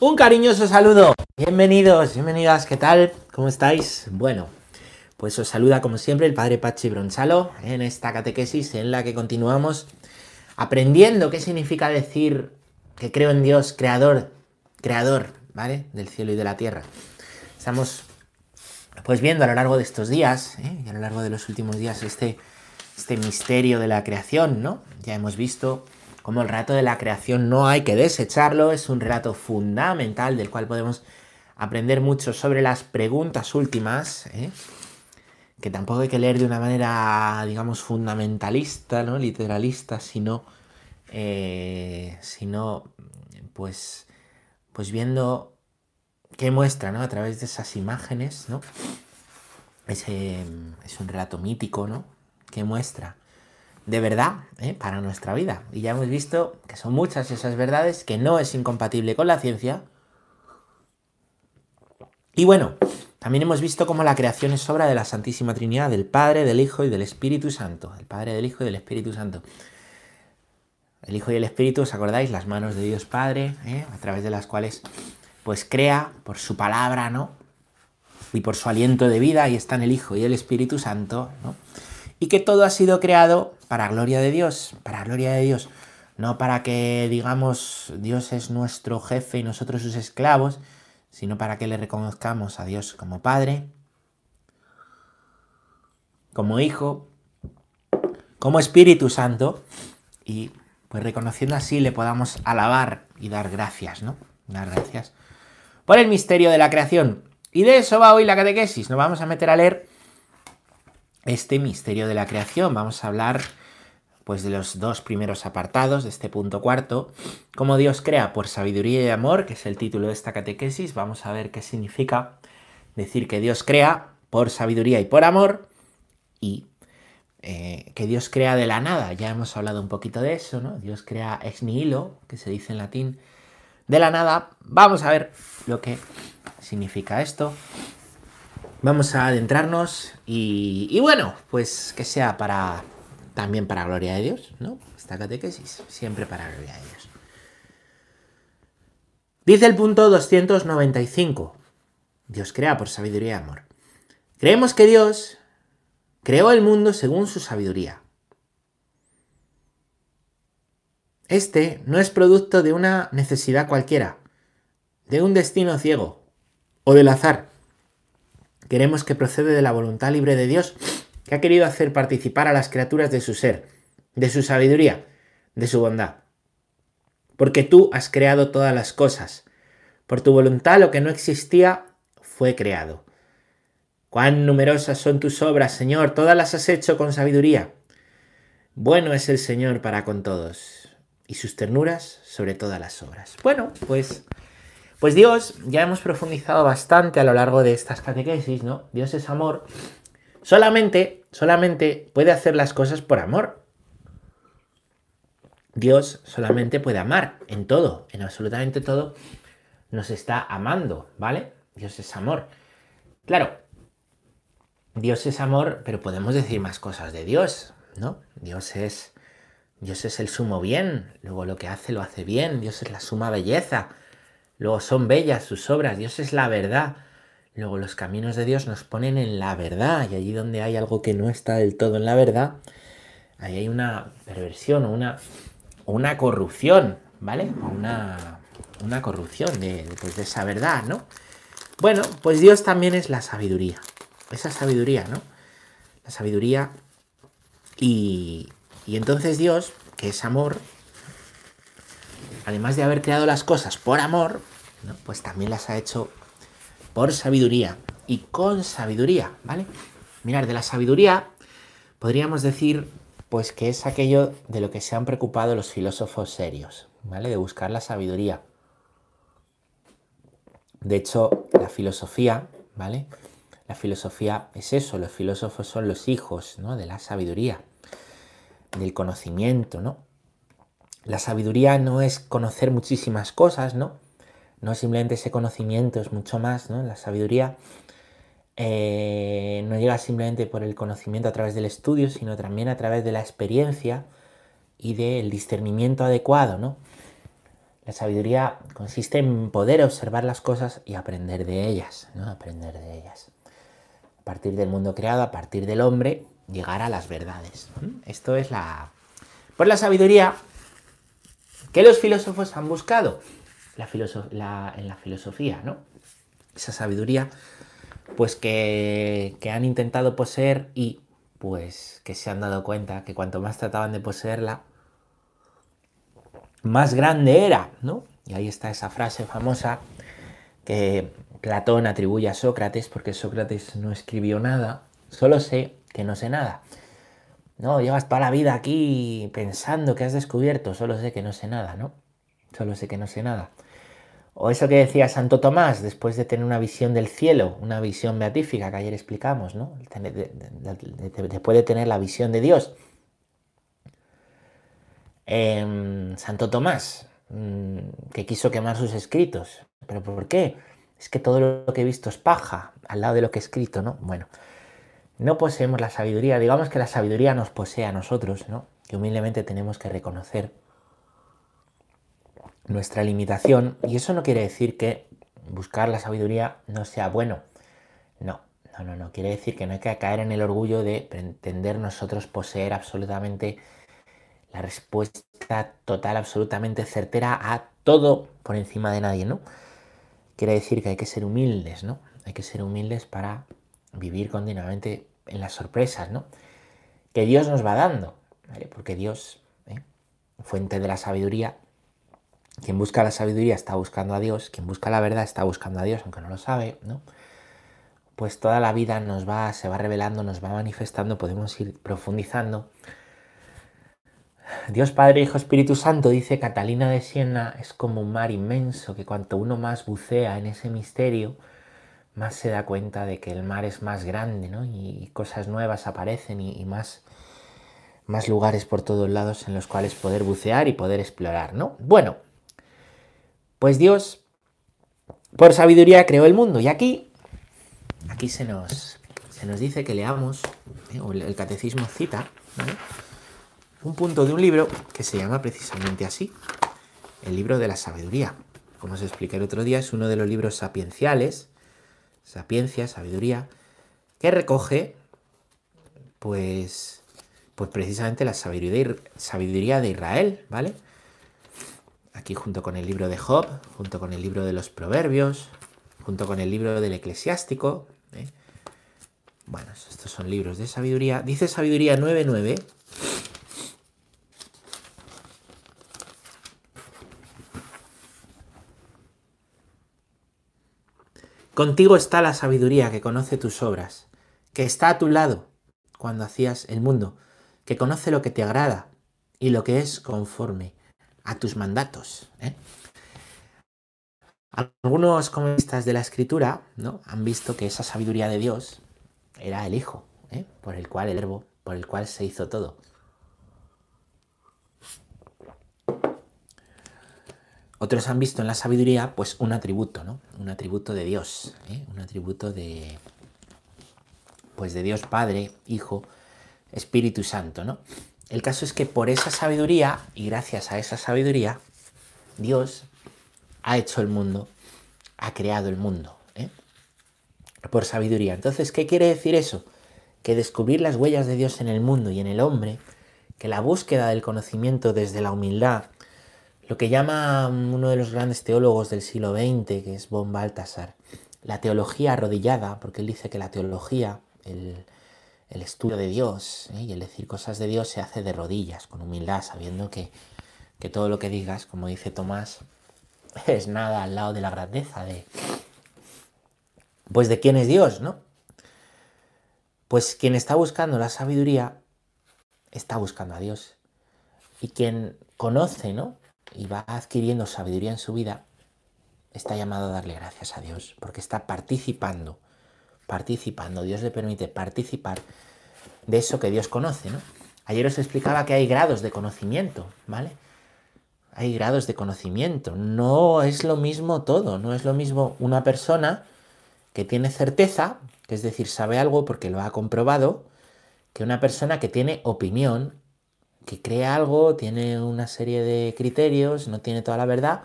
Un cariñoso saludo. Bienvenidos, bienvenidas, ¿qué tal? ¿Cómo estáis? Bueno, pues os saluda como siempre el Padre Pachi Bronchalo en esta catequesis en la que continuamos aprendiendo qué significa decir que creo en Dios, creador, creador, ¿vale? Del cielo y de la tierra. Estamos pues viendo a lo largo de estos días, ¿eh? y a lo largo de los últimos días, este, este misterio de la creación, ¿no? Ya hemos visto como el relato de la creación no hay que desecharlo, es un relato fundamental del cual podemos aprender mucho sobre las preguntas últimas, ¿eh? que tampoco hay que leer de una manera, digamos, fundamentalista, ¿no? literalista, sino, eh, sino pues, pues viendo qué muestra ¿no? a través de esas imágenes, ¿no? Ese, es un relato mítico, ¿no? ¿Qué muestra? De verdad ¿eh? para nuestra vida. Y ya hemos visto que son muchas esas verdades, que no es incompatible con la ciencia. Y bueno, también hemos visto cómo la creación es obra de la Santísima Trinidad, del Padre, del Hijo y del Espíritu Santo. El Padre, del Hijo y del Espíritu Santo. El Hijo y el Espíritu, ¿os acordáis? Las manos de Dios Padre, ¿eh? a través de las cuales pues crea por su palabra, ¿no? Y por su aliento de vida, y están el Hijo y el Espíritu Santo, ¿no? Y que todo ha sido creado para gloria de Dios, para gloria de Dios, no para que digamos Dios es nuestro jefe y nosotros sus esclavos, sino para que le reconozcamos a Dios como Padre, como Hijo, como Espíritu Santo y pues reconociendo así le podamos alabar y dar gracias, ¿no? Dar gracias por el misterio de la creación. Y de eso va hoy la catequesis. Nos vamos a meter a leer este misterio de la creación. Vamos a hablar pues de los dos primeros apartados de este punto cuarto, cómo Dios crea por sabiduría y amor, que es el título de esta catequesis. Vamos a ver qué significa decir que Dios crea por sabiduría y por amor y eh, que Dios crea de la nada. Ya hemos hablado un poquito de eso, ¿no? Dios crea ex nihilo, que se dice en latín, de la nada. Vamos a ver lo que significa esto. Vamos a adentrarnos y, bueno, pues que sea para también para gloria de Dios, ¿no? Esta catequesis, siempre para gloria de Dios. Dice el punto 295. Dios crea por sabiduría y amor. Creemos que Dios creó el mundo según su sabiduría. Este no es producto de una necesidad cualquiera, de un destino ciego o del azar. Queremos que procede de la voluntad libre de Dios que ha querido hacer participar a las criaturas de su ser, de su sabiduría, de su bondad. Porque tú has creado todas las cosas. Por tu voluntad lo que no existía fue creado. Cuán numerosas son tus obras, Señor, todas las has hecho con sabiduría. Bueno es el Señor para con todos, y sus ternuras sobre todas las obras. Bueno, pues, pues Dios, ya hemos profundizado bastante a lo largo de estas catequesis, ¿no? Dios es amor, Solamente, solamente puede hacer las cosas por amor. Dios solamente puede amar en todo, en absolutamente todo. Nos está amando, ¿vale? Dios es amor. Claro, Dios es amor, pero podemos decir más cosas de Dios, ¿no? Dios es Dios es el sumo bien, luego lo que hace lo hace bien, Dios es la suma belleza, luego son bellas sus obras, Dios es la verdad, Luego los caminos de Dios nos ponen en la verdad y allí donde hay algo que no está del todo en la verdad, ahí hay una perversión o una, una corrupción, ¿vale? Una, una corrupción de, pues, de esa verdad, ¿no? Bueno, pues Dios también es la sabiduría, esa sabiduría, ¿no? La sabiduría y, y entonces Dios, que es amor, además de haber creado las cosas por amor, pues también las ha hecho por sabiduría y con sabiduría, ¿vale? Mirar, de la sabiduría podríamos decir pues que es aquello de lo que se han preocupado los filósofos serios, ¿vale? De buscar la sabiduría. De hecho, la filosofía, ¿vale? La filosofía es eso, los filósofos son los hijos, ¿no? De la sabiduría, del conocimiento, ¿no? La sabiduría no es conocer muchísimas cosas, ¿no? No simplemente ese conocimiento, es mucho más, ¿no? La sabiduría eh, no llega simplemente por el conocimiento a través del estudio, sino también a través de la experiencia y del discernimiento adecuado, ¿no? La sabiduría consiste en poder observar las cosas y aprender de ellas, ¿no? Aprender de ellas. A partir del mundo creado, a partir del hombre, llegar a las verdades. Esto es la... Por la sabiduría que los filósofos han buscado la en la filosofía, ¿no? Esa sabiduría, pues que, que han intentado poseer y pues que se han dado cuenta que cuanto más trataban de poseerla, más grande era, ¿no? Y ahí está esa frase famosa que Platón atribuye a Sócrates, porque Sócrates no escribió nada, solo sé que no sé nada. No, llevas toda la vida aquí pensando que has descubierto, solo sé que no sé nada, ¿no? Solo sé que no sé nada. O eso que decía Santo Tomás, después de tener una visión del cielo, una visión beatífica que ayer explicamos, ¿no? Después de tener la visión de Dios. Em, Santo Tomás, mm, que quiso quemar sus escritos. ¿Pero por qué? Es que todo lo que he visto es paja al lado de lo que he escrito, ¿no? Bueno, no poseemos la sabiduría, digamos que la sabiduría nos posee a nosotros, ¿no? Que humildemente tenemos que reconocer nuestra limitación y eso no quiere decir que buscar la sabiduría no sea bueno. No, no, no, no. Quiere decir que no hay que caer en el orgullo de pretender nosotros poseer absolutamente la respuesta total, absolutamente certera a todo por encima de nadie, ¿no? Quiere decir que hay que ser humildes, ¿no? Hay que ser humildes para vivir continuamente en las sorpresas, ¿no? Que Dios nos va dando, ¿vale? Porque Dios, ¿eh? fuente de la sabiduría, quien busca la sabiduría está buscando a Dios, quien busca la verdad está buscando a Dios, aunque no lo sabe, ¿no? Pues toda la vida nos va, se va revelando, nos va manifestando, podemos ir profundizando. Dios Padre, Hijo, Espíritu Santo, dice Catalina de Siena, es como un mar inmenso que cuanto uno más bucea en ese misterio, más se da cuenta de que el mar es más grande, ¿no? Y cosas nuevas aparecen y, más, más lugares por todos lados en los cuales poder bucear y poder explorar, ¿no? Bueno, pues Dios, por sabiduría, creó el mundo. Y aquí, aquí se nos, se nos dice que leamos, ¿eh? el catecismo cita, un punto de un libro que se llama precisamente así, el libro de la sabiduría. Como os expliqué el otro día, es uno de los libros sapienciales, sapiencia, sabiduría, que recoge, pues, pues precisamente la sabiduría, sabiduría de Israel, ¿vale? Aquí junto con el libro de Job, junto con el libro de los Proverbios, junto con el libro del Eclesiástico. ¿eh? Bueno, estos son libros de sabiduría. Dice Sabiduría 9.9. Contigo está la sabiduría que conoce tus obras, que está a tu lado cuando hacías el mundo, que conoce lo que te agrada y lo que es conforme a tus mandatos. ¿eh? Algunos comunistas de la escritura ¿no? han visto que esa sabiduría de Dios era el Hijo, ¿eh? por el cual el verbo, por el cual se hizo todo. Otros han visto en la sabiduría pues un atributo, ¿no? Un atributo de Dios, ¿eh? un atributo de pues de Dios Padre, Hijo, Espíritu Santo, ¿no? El caso es que por esa sabiduría y gracias a esa sabiduría, Dios ha hecho el mundo, ha creado el mundo, ¿eh? por sabiduría. Entonces, ¿qué quiere decir eso? Que descubrir las huellas de Dios en el mundo y en el hombre, que la búsqueda del conocimiento desde la humildad, lo que llama uno de los grandes teólogos del siglo XX, que es Von Baltasar, la teología arrodillada, porque él dice que la teología, el, el estudio de Dios ¿eh? y el decir cosas de Dios se hace de rodillas, con humildad, sabiendo que, que, todo lo que digas, como dice Tomás, es nada al lado de la grandeza de... Pues de quién es Dios, ¿no? Pues quien está buscando la sabiduría está buscando a Dios. Y quien conoce, ¿no? Y va adquiriendo sabiduría en su vida, está llamado a darle gracias a Dios, porque está participando participando, Dios le permite participar de eso que Dios conoce, ¿no? Ayer os explicaba que hay grados de conocimiento, ¿vale? Hay grados de conocimiento. No es lo mismo todo, no es lo mismo una persona que tiene certeza, que es decir, sabe algo porque lo ha comprobado, que una persona que tiene opinión, que cree algo, tiene una serie de criterios, no tiene toda la verdad,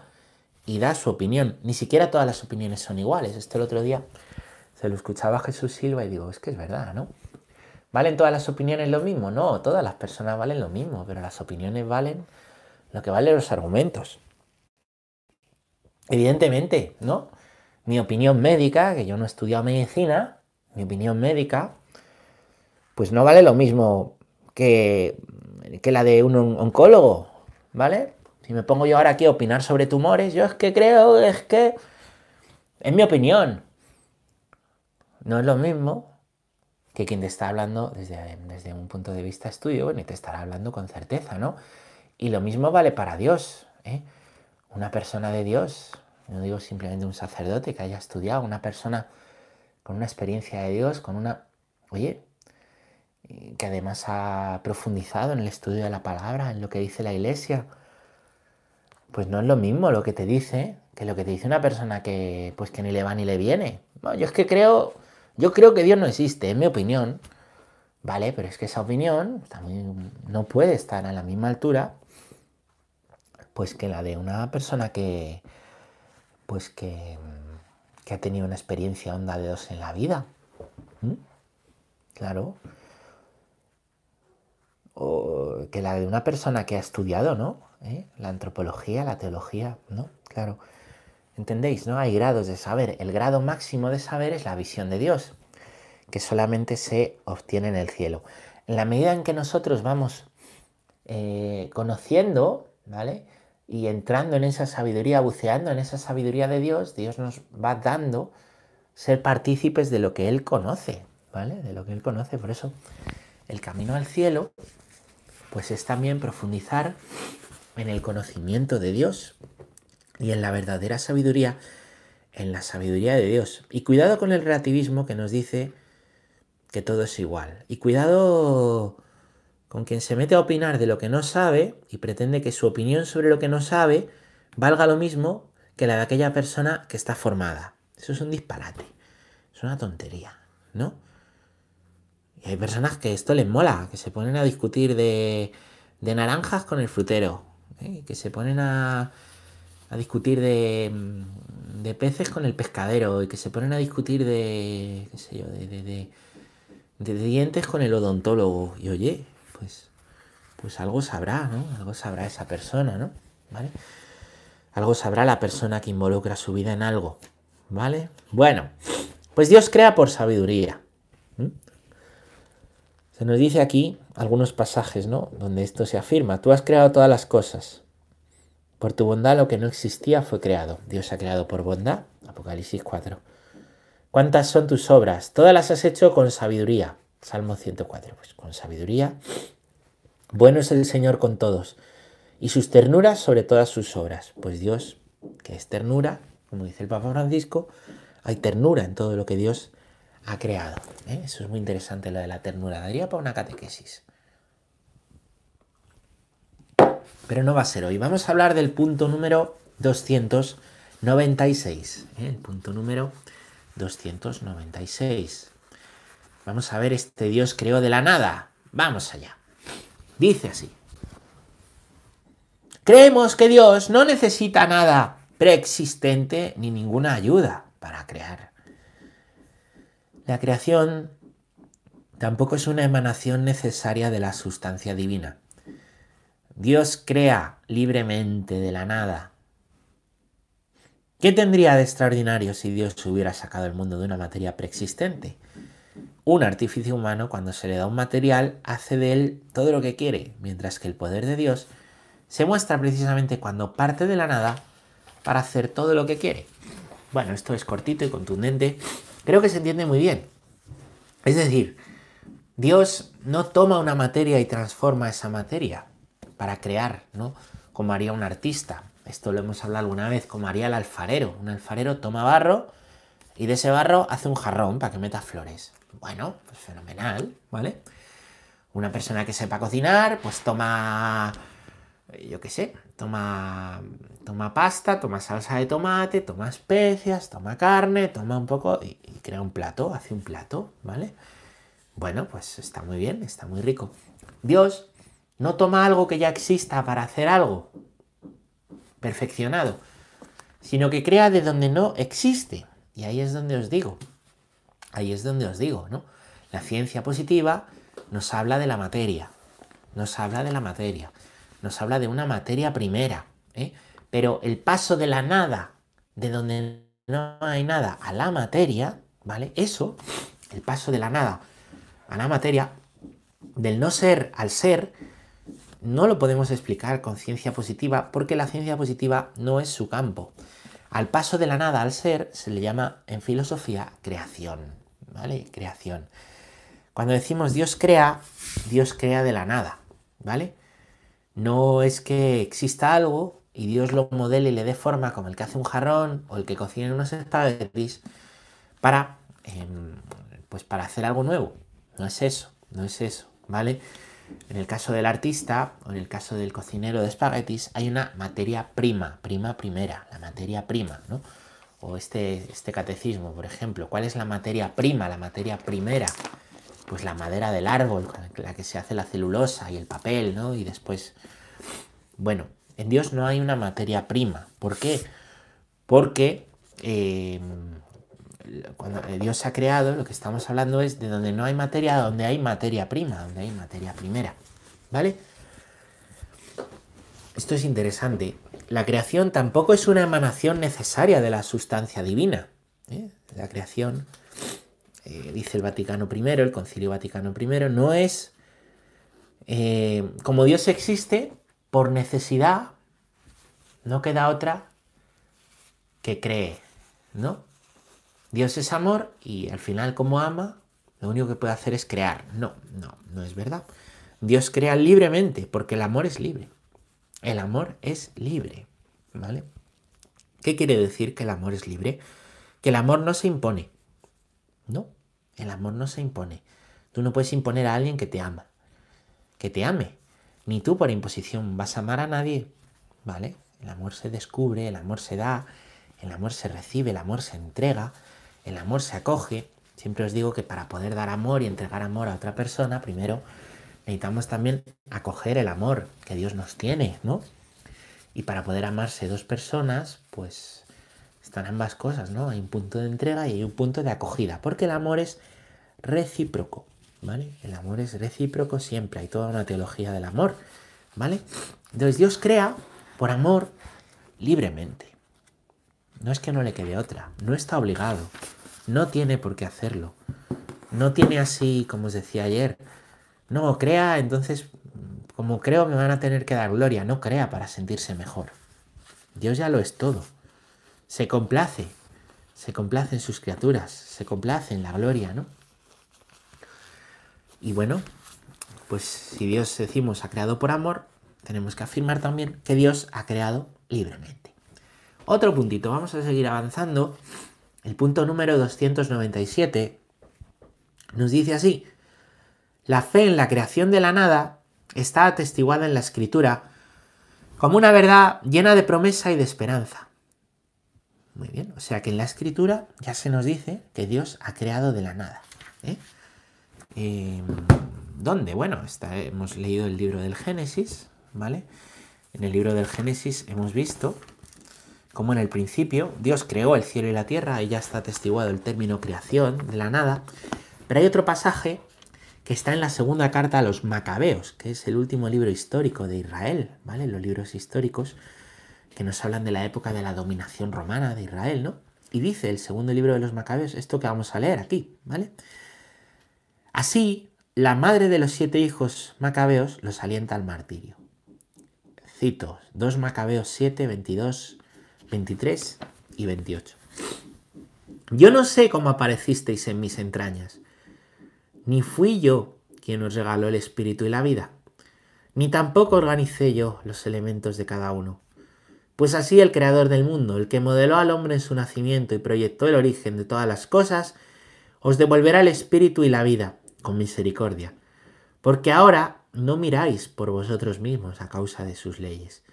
y da su opinión. Ni siquiera todas las opiniones son iguales. Esto el otro día se lo escuchaba Jesús Silva y digo, es que es verdad, ¿no? ¿Valen todas las opiniones lo mismo? No, todas las personas valen lo mismo, pero las opiniones valen lo que valen los argumentos. Evidentemente, ¿no? Mi opinión médica, que yo no he estudiado medicina, mi opinión médica, pues no vale lo mismo que, que la de un oncólogo, ¿vale? Si me pongo yo ahora aquí a opinar sobre tumores, yo es que creo, es que... Es mi opinión. No es lo mismo que quien te está hablando desde, desde un punto de vista estudio, bueno, y te estará hablando con certeza, ¿no? Y lo mismo vale para Dios. ¿eh? Una persona de Dios, no digo simplemente un sacerdote que haya estudiado, una persona con una experiencia de Dios, con una... Oye, que además ha profundizado en el estudio de la palabra, en lo que dice la iglesia, pues no es lo mismo lo que te dice que lo que te dice una persona que pues que ni le va ni le viene. yo es que creo, yo creo que Dios no existe, en mi opinión, ¿vale? Pero es que esa opinión no puede estar a la misma altura pues que la de una persona que pues que, que ha tenido una experiencia honda de dos en la vida. ¿Mm? Claro. O que la de una persona que ha estudiado, ¿no? ¿Eh? La antropología, la teología, ¿no? Claro. ¿Entendéis? ¿No? Hay grados de saber. El grado máximo de saber es la visión de Dios, que solamente se obtiene en el cielo. En la medida en que nosotros vamos eh, conociendo, ¿vale? Y entrando en esa sabiduría, buceando en esa sabiduría de Dios, Dios nos va dando ser partícipes de lo que Él conoce, ¿vale? De lo que Él conoce. Por eso, el camino al cielo, pues es también profundizar en el conocimiento de Dios y en la verdadera sabiduría, en la sabiduría de Dios. Y cuidado con el relativismo que nos dice que todo es igual. Y cuidado con quien se mete a opinar de lo que no sabe y pretende que su opinión sobre lo que no sabe valga lo mismo que la de aquella persona que está formada. Eso es un disparate, es una tontería, ¿no? Y hay personas que esto les mola, que se ponen a discutir de, naranjas con el frutero, ¿eh? que se ponen a, discutir de, de, peces con el pescadero y que se ponen a discutir de, qué sé yo, de, de dientes con el odontólogo. Y oye, pues, pues algo sabrá, ¿no? Algo sabrá esa persona, ¿no? ¿Vale? Algo sabrá la persona que involucra su vida en algo, ¿vale? Bueno, pues Dios crea por sabiduría. Se nos dice aquí algunos pasajes, ¿no? Donde esto se afirma. Tú has creado todas las cosas. Por tu bondad lo que no existía fue creado. Dios ha creado por bondad. Apocalipsis 4. ¿Cuántas son tus obras? Todas las has hecho con sabiduría. Salmo 104. Pues con sabiduría. Bueno es el Señor con todos. Y sus ternuras sobre todas sus obras. Pues Dios, que es ternura, como dice el Papa Francisco, hay ternura en todo lo que Dios ha creado. ¿eh? Eso es muy interesante lo de la ternura. Daría para una catequesis. Pero no va a ser hoy. Vamos a hablar del punto número 296. ¿eh? El punto número 296. Vamos a ver, este Dios creó de la nada. Vamos allá. Dice así. Creemos que Dios no necesita nada preexistente ni ninguna ayuda para crear. La creación tampoco es una emanación necesaria de la sustancia divina. Dios crea libremente de la nada. ¿Qué tendría de extraordinario si Dios hubiera sacado el mundo de una materia preexistente? Un artificio humano, cuando se le da un material, hace de él todo lo que quiere, mientras que el poder de Dios se muestra precisamente cuando parte de la nada para hacer todo lo que quiere. Bueno, esto es cortito y contundente, Creo que se entiende muy bien. Es decir, Dios no toma una materia y transforma esa materia para crear, ¿no? Como haría un artista. Esto lo hemos hablado alguna vez, como haría el alfarero. Un alfarero toma barro y de ese barro hace un jarrón para que meta flores. Bueno, pues fenomenal, ¿vale? Una persona que sepa cocinar, pues toma, yo qué sé, toma, toma pasta, toma salsa de tomate, toma especias, toma carne, toma un poco y, crea un plato, hace un plato, ¿vale? Bueno, pues está muy bien, está muy rico. Dios no toma algo que ya exista para hacer algo perfeccionado, sino que crea de donde no existe. Y ahí es donde os digo, ahí es donde os digo, ¿no? La ciencia positiva nos habla de la materia, nos habla de la materia, nos habla de una materia primera, ¿eh? pero el paso de la nada, de donde no hay nada, a la materia, ¿vale? Eso, el paso de la nada a la materia, del no ser al ser, no lo podemos explicar con ciencia positiva porque la ciencia positiva no es su campo. Al paso de la nada al ser se le llama en filosofía creación, ¿vale? Creación. Cuando decimos Dios crea, Dios crea de la nada, ¿vale? No es que exista algo y Dios lo modele y le dé forma como el que hace un jarrón o el que cocina unos espaguetis para, em, pues para hacer algo nuevo. No es eso, no es eso, ¿vale? En el caso del artista o en el caso del cocinero de espaguetis hay una materia prima, prima primera, la materia prima, ¿no? O este, este catecismo, por ejemplo, ¿cuál es la materia prima, la materia primera? Pues la madera del árbol, la que se hace la celulosa y el papel, ¿no? Y después, bueno, en Dios no hay una materia prima. ¿Por qué? Porque eh, cuando Dios se ha creado, lo que estamos hablando es de donde no hay materia, donde hay materia prima, donde hay materia primera. ¿Vale? Esto es interesante. La creación tampoco es una emanación necesaria de la sustancia divina. ¿eh? La creación, eh, dice el Vaticano I, el Concilio Vaticano I, no es eh, como Dios existe por necesidad, no queda otra que cree, ¿no? Dios es amor y al final como ama, lo único que puede hacer es crear. No, no, no es verdad. Dios crea libremente porque el amor es libre. El amor es libre, ¿vale? ¿Qué quiere decir que el amor es libre? Que el amor no se impone. No, el amor no se impone. Tú no puedes imponer a alguien que te ama. Que te ame. Ni tú por imposición vas a amar a nadie. ¿Vale? El amor se descubre, el amor se da, el amor se recibe, el amor se entrega, el amor se acoge. Siempre os digo que para poder dar amor y entregar amor a otra persona, primero necesitamos también acoger el amor que Dios nos tiene, ¿no? Y para poder amarse dos personas, pues están ambas cosas, ¿no? Hay un punto de entrega y hay un punto de acogida, porque el amor es recíproco, ¿vale? El amor es recíproco siempre, hay toda una teología del amor, ¿vale? Entonces Dios crea por amor libremente. No es que no le quede otra, no está obligado, no tiene por qué hacerlo. No tiene así, como os decía ayer, no crea, entonces, como creo me van a tener que dar gloria, no crea para sentirse mejor. Dios ya lo es todo. Se complace, se complace en sus criaturas, se complace en la gloria, ¿no? Y bueno, pues si Dios decimos ha creado por amor, tenemos que afirmar también que Dios ha creado libremente. Otro puntito, vamos a seguir avanzando. El punto número 297 nos dice así, la fe en la creación de la nada está atestiguada en la escritura como una verdad llena de promesa y de esperanza. Muy bien, o sea que en la escritura ya se nos dice que Dios ha creado de la nada. ¿eh? Em, ¿Dónde? Bueno, hemos leído el libro del Génesis, ¿vale? En el libro del Génesis hemos visto como en el principio, Dios creó el cielo y la tierra, y ya está atestiguado el término creación de la nada, pero hay otro pasaje que está en la segunda carta a los Macabeos, que es el último libro histórico de Israel, ¿vale? Los libros históricos que nos hablan de la época de la dominación romana de Israel, ¿no? Y dice el segundo libro de los Macabeos esto que vamos a leer aquí, ¿vale? Así, la madre de los siete hijos Macabeos los alienta al martirio. Cito, 2 Macabeos 7, 22 23 y 28. Yo no sé cómo aparecisteis en mis entrañas, ni fui yo quien os regaló el espíritu y la vida, ni tampoco organicé yo los elementos de cada uno. Pues así el creador del mundo, el que modeló al hombre en su nacimiento y proyectó el origen de todas las cosas, os devolverá el espíritu y la vida con misericordia, porque ahora no miráis por vosotros mismos a causa de sus leyes,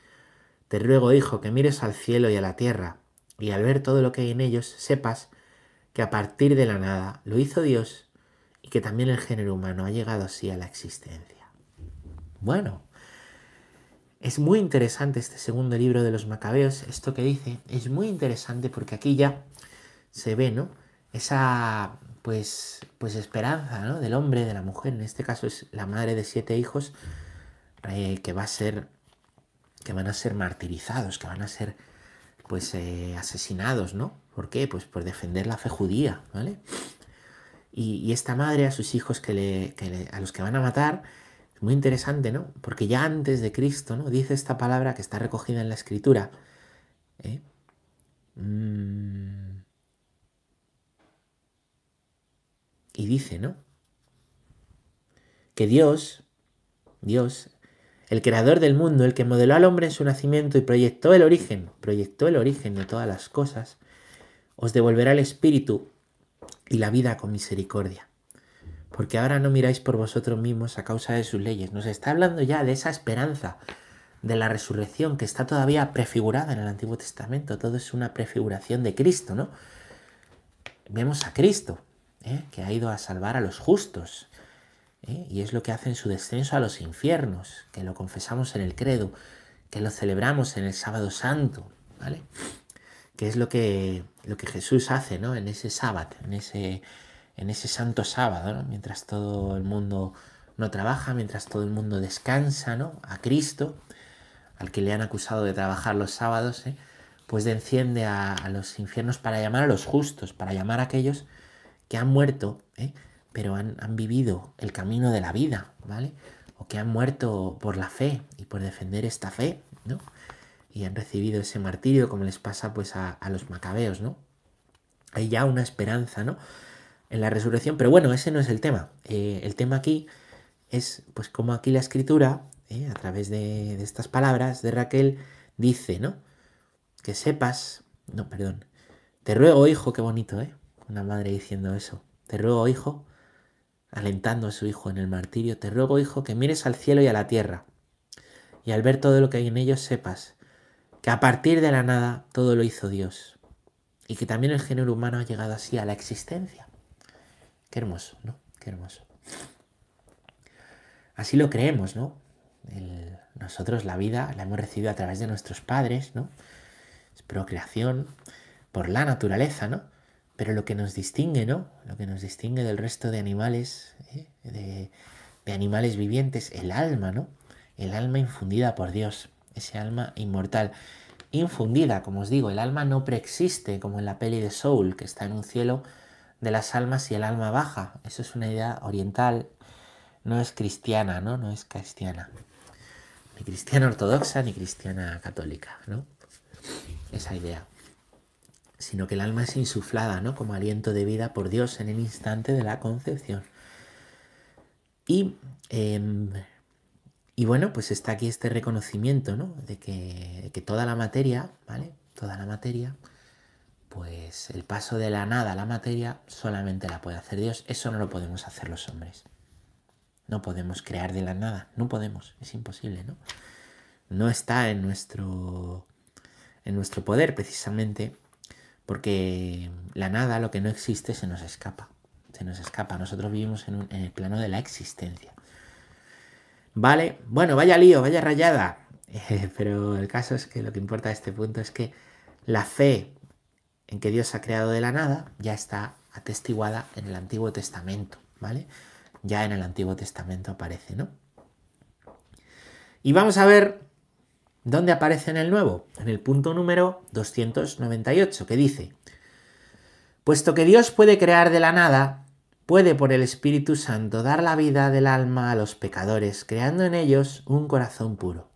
te ruego, hijo, que mires al cielo y a la tierra, y al ver todo lo que hay en ellos, sepas que a partir de la nada lo hizo Dios y que también el género humano ha llegado así a la existencia. Bueno, Es muy interesante este segundo libro de los Macabeos, esto que dice, es muy interesante porque aquí ya se ve, ¿no? Esa, pues, pues esperanza, ¿no? Del hombre, de la mujer, en este caso es la madre de siete hijos, eh, que va a ser, que van a ser martirizados, que van a ser, pues, eh, asesinados, ¿no? ¿Por qué? Pues por defender la fe judía, ¿vale? Y, esta madre a sus hijos que le, a los que van a matar, muy interesante, ¿no? Porque ya antes de Cristo, ¿no? Dice esta palabra que está recogida en la escritura. ¿eh? Mm. Y dice, ¿no? Que Dios, Dios, el creador del mundo, el que modeló al hombre en su nacimiento y proyectó el origen, proyectó el origen de todas las cosas, os devolverá el espíritu y la vida con misericordia porque ahora no miráis por vosotros mismos a causa de sus leyes. Nos está hablando ya de esa esperanza de la resurrección que está todavía prefigurada en el Antiguo Testamento. Todo es una prefiguración de Cristo, ¿no? Vemos a Cristo, ¿eh? que ha ido a salvar a los justos. ¿Eh? Y es lo que hace en su descenso a los infiernos, que lo confesamos en el credo, que lo celebramos en el sábado santo, ¿vale? Que es lo que, lo que Jesús hace, ¿no? En ese sábado, en ese en ese santo sábado, mientras todo el mundo no trabaja, mientras todo el mundo descansa, ¿no? A Cristo, al que le han acusado de trabajar los sábados, ¿eh? pues enciende a, los infiernos para llamar a los justos, para llamar a aquellos que han muerto, ¿eh? Pero han, han, vivido el camino de la vida, ¿vale? O que han muerto por la fe y por defender esta fe, ¿no? Y han recibido ese martirio como les pasa pues a, los macabeos, ¿no? Hay ya una esperanza, ¿no? en la resurrección, pero bueno, ese no es el tema. Eh, el tema aquí es, pues como aquí la escritura, eh, a través de, estas palabras de Raquel, dice, ¿no? Que sepas, no, perdón, te ruego, hijo, qué bonito, ¿eh? Una madre diciendo eso. Te ruego, hijo, alentando a su hijo en el martirio, te ruego, hijo, que mires al cielo y a la tierra, y al ver todo lo que hay en ellos sepas que a partir de la nada todo lo hizo Dios, y que también el género humano ha llegado así a la existencia. Qué hermoso, ¿no? Qué hermoso. Así lo creemos, ¿no? nosotros la vida la hemos recibido a través de nuestros padres, ¿no? Es procreación por la naturaleza, ¿no? Pero lo que nos distingue, ¿no? Lo que nos distingue del resto de animales, ¿eh? de, animales vivientes, el alma, ¿no? El alma infundida por Dios, ese alma inmortal. Infundida, como os digo, el alma no preexiste, como en la peli de Soul, que está en un cielo de las almas y el alma baja. Eso es una idea oriental, no es cristiana, ¿no? No es cristiana. Ni cristiana ortodoxa ni cristiana católica, ¿no? Esa idea. Sino que el alma es insuflada, ¿no? Como aliento de vida por Dios en el instante de la concepción. Y, em, y bueno, pues está aquí este reconocimiento, ¿no? De que, de que toda la materia, ¿vale? Toda la materia pues el paso de la nada a la materia solamente la puede hacer Dios. Eso no lo podemos hacer los hombres. No podemos crear de la nada. No podemos. Es imposible, ¿no? No está en nuestro, en nuestro poder precisamente porque la nada, lo que no existe, se nos escapa. Se nos escapa. Nosotros vivimos en, el plano de la existencia. Vale, bueno, vaya lío, vaya rayada. pero el caso es que lo que importa a este punto es que la fe en que Dios ha creado de la nada ya está atestiguada en el Antiguo Testamento, ¿vale? Ya en el Antiguo Testamento aparece, ¿no? Y vamos a ver dónde aparece en el Nuevo, en el punto número 298, que dice, puesto que Dios puede crear de la nada, puede por el Espíritu Santo dar la vida del alma a los pecadores, creando en ellos un corazón puro.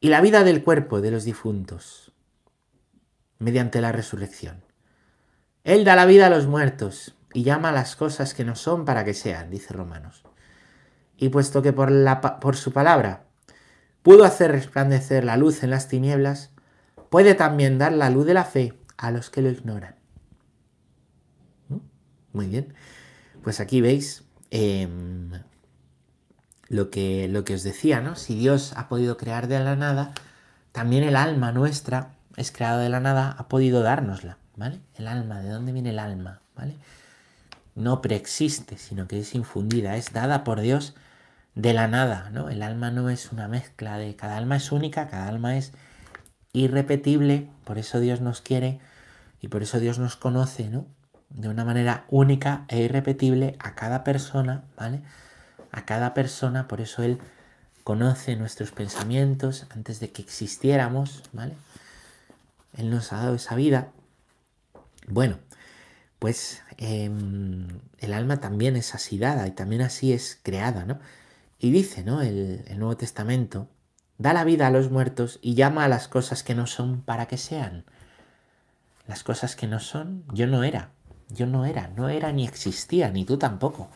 Y la vida del cuerpo de los difuntos, mediante la resurrección. Él da la vida a los muertos y llama a las cosas que no son para que sean, dice Romanos. Y puesto que por, la, por su palabra pudo hacer resplandecer la luz en las tinieblas, puede también dar la luz de la fe a los que lo ignoran. Muy bien. Pues aquí veis em, lo, que, lo que os decía, ¿no? Si Dios ha podido crear de la nada, también el alma nuestra es creado de la nada, ha podido dárnosla, ¿vale? El alma, ¿de dónde viene el alma? ¿Vale? No preexiste, sino que es infundida, es dada por Dios de la nada, ¿no? El alma no es una mezcla de cada alma es única, cada alma es irrepetible, por eso Dios nos quiere y por eso Dios nos conoce, ¿no? De una manera única e irrepetible a cada persona, ¿vale? A cada persona, por eso Él conoce nuestros pensamientos antes de que existiéramos, ¿vale? Él nos ha dado esa vida. Bueno, pues em, el alma también es así dada y también así es creada, ¿no? Y dice, ¿no? El, Nuevo Testamento, da la vida a los muertos y llama a las cosas que no son para que sean. Las cosas que no son, yo no era, yo no era, no era ni existía, ni tú tampoco.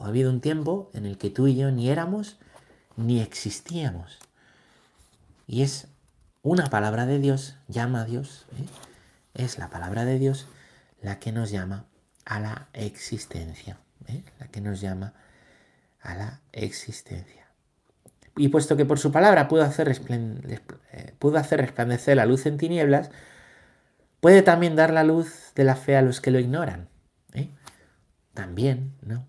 Ha habido un tiempo en el que tú y yo ni éramos ni existíamos. Y es una palabra de Dios, llama a Dios, ¿eh? es la palabra de Dios la que nos llama a la existencia, ¿eh? la que nos llama a la existencia. Y puesto que por su palabra pudo hacer, eh, hacer resplandecer la luz en tinieblas, puede también dar la luz de la fe a los que lo ignoran. También, ¿no?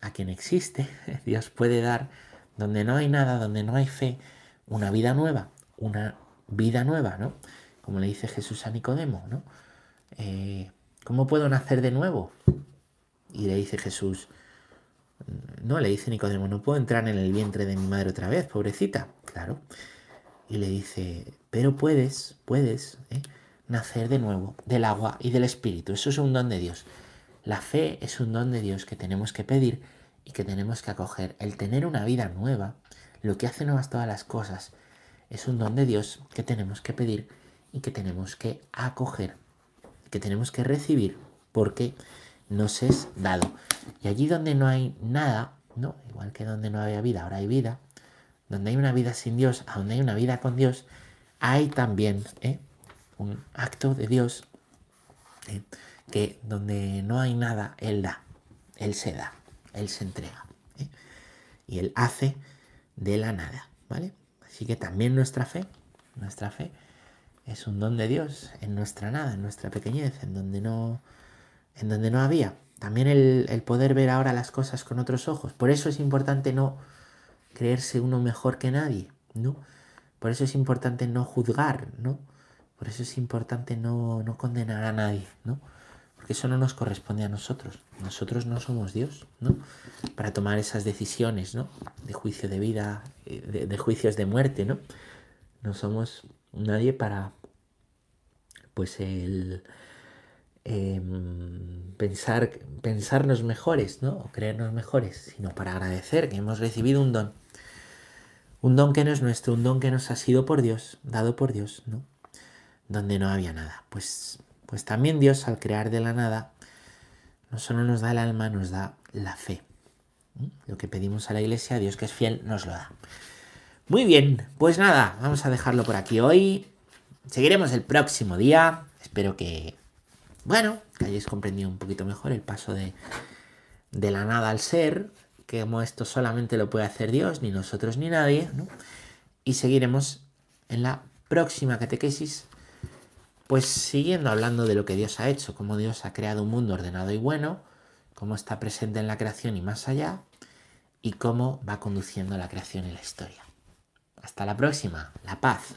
a quien existe, Dios puede dar, donde no hay nada, donde no hay fe, una vida nueva, una vida nueva, ¿no? Como le dice Jesús a Nicodemo, ¿no? Eh, ¿Cómo puedo nacer de nuevo? Y le dice Jesús, no, le dice Nicodemo, no puedo entrar en el vientre de mi madre otra vez, pobrecita. Claro. Y le dice, pero puedes, puedes ¿eh? nacer de nuevo del agua y del espíritu. Eso es un don de Dios. La fe es un don de Dios que tenemos que pedir y que tenemos que acoger. El tener una vida nueva, lo que hace nuevas todas las cosas, es un don de Dios que tenemos que pedir y que tenemos que acoger, que tenemos que recibir porque nos es dado. Y allí donde no hay nada, ¿no? igual que donde no había vida, ahora hay vida, donde hay una vida sin Dios, a donde hay una vida con Dios, hay también ¿eh? un acto de Dios ¿eh? que donde no hay nada, Él da, Él se da, Él se entrega. ¿eh? Y Él hace de la nada, ¿vale? Así que también nuestra fe, nuestra fe es un don de Dios en nuestra nada, en nuestra pequeñez, en donde no, en donde no había. También el, poder ver ahora las cosas con otros ojos. Por eso es importante no creerse uno mejor que nadie, ¿no? Por eso es importante no juzgar, ¿no? Por eso es importante no, no condenar a nadie, ¿no? Porque eso no nos corresponde a nosotros. Nosotros no somos Dios, ¿no? Para tomar esas decisiones, ¿no? De juicio de vida, de, de juicios de muerte, ¿no? No somos nadie para, pues, el eh, pensar, pensarnos mejores, ¿no? O creernos mejores, sino para agradecer que hemos recibido un don. Un don que no es nuestro, un don que nos ha sido por Dios, dado por Dios, ¿no? Donde no había nada. Pues pues también Dios al crear de la nada no solo nos da el alma, nos da la fe. Lo que pedimos a la iglesia, Dios que es fiel, nos lo da. Muy bien, pues nada, vamos a dejarlo por aquí hoy. Seguiremos el próximo día. Espero que, bueno, que hayáis comprendido un poquito mejor el paso de, de la nada al ser, que esto solamente lo puede hacer Dios, ni nosotros ni nadie. ¿no? Y seguiremos en la próxima catequesis pues siguiendo hablando de lo que Dios ha hecho, cómo Dios ha creado un mundo ordenado y bueno, cómo está presente en la creación y más allá, y cómo va conduciendo la creación y la historia. Hasta la próxima, la paz.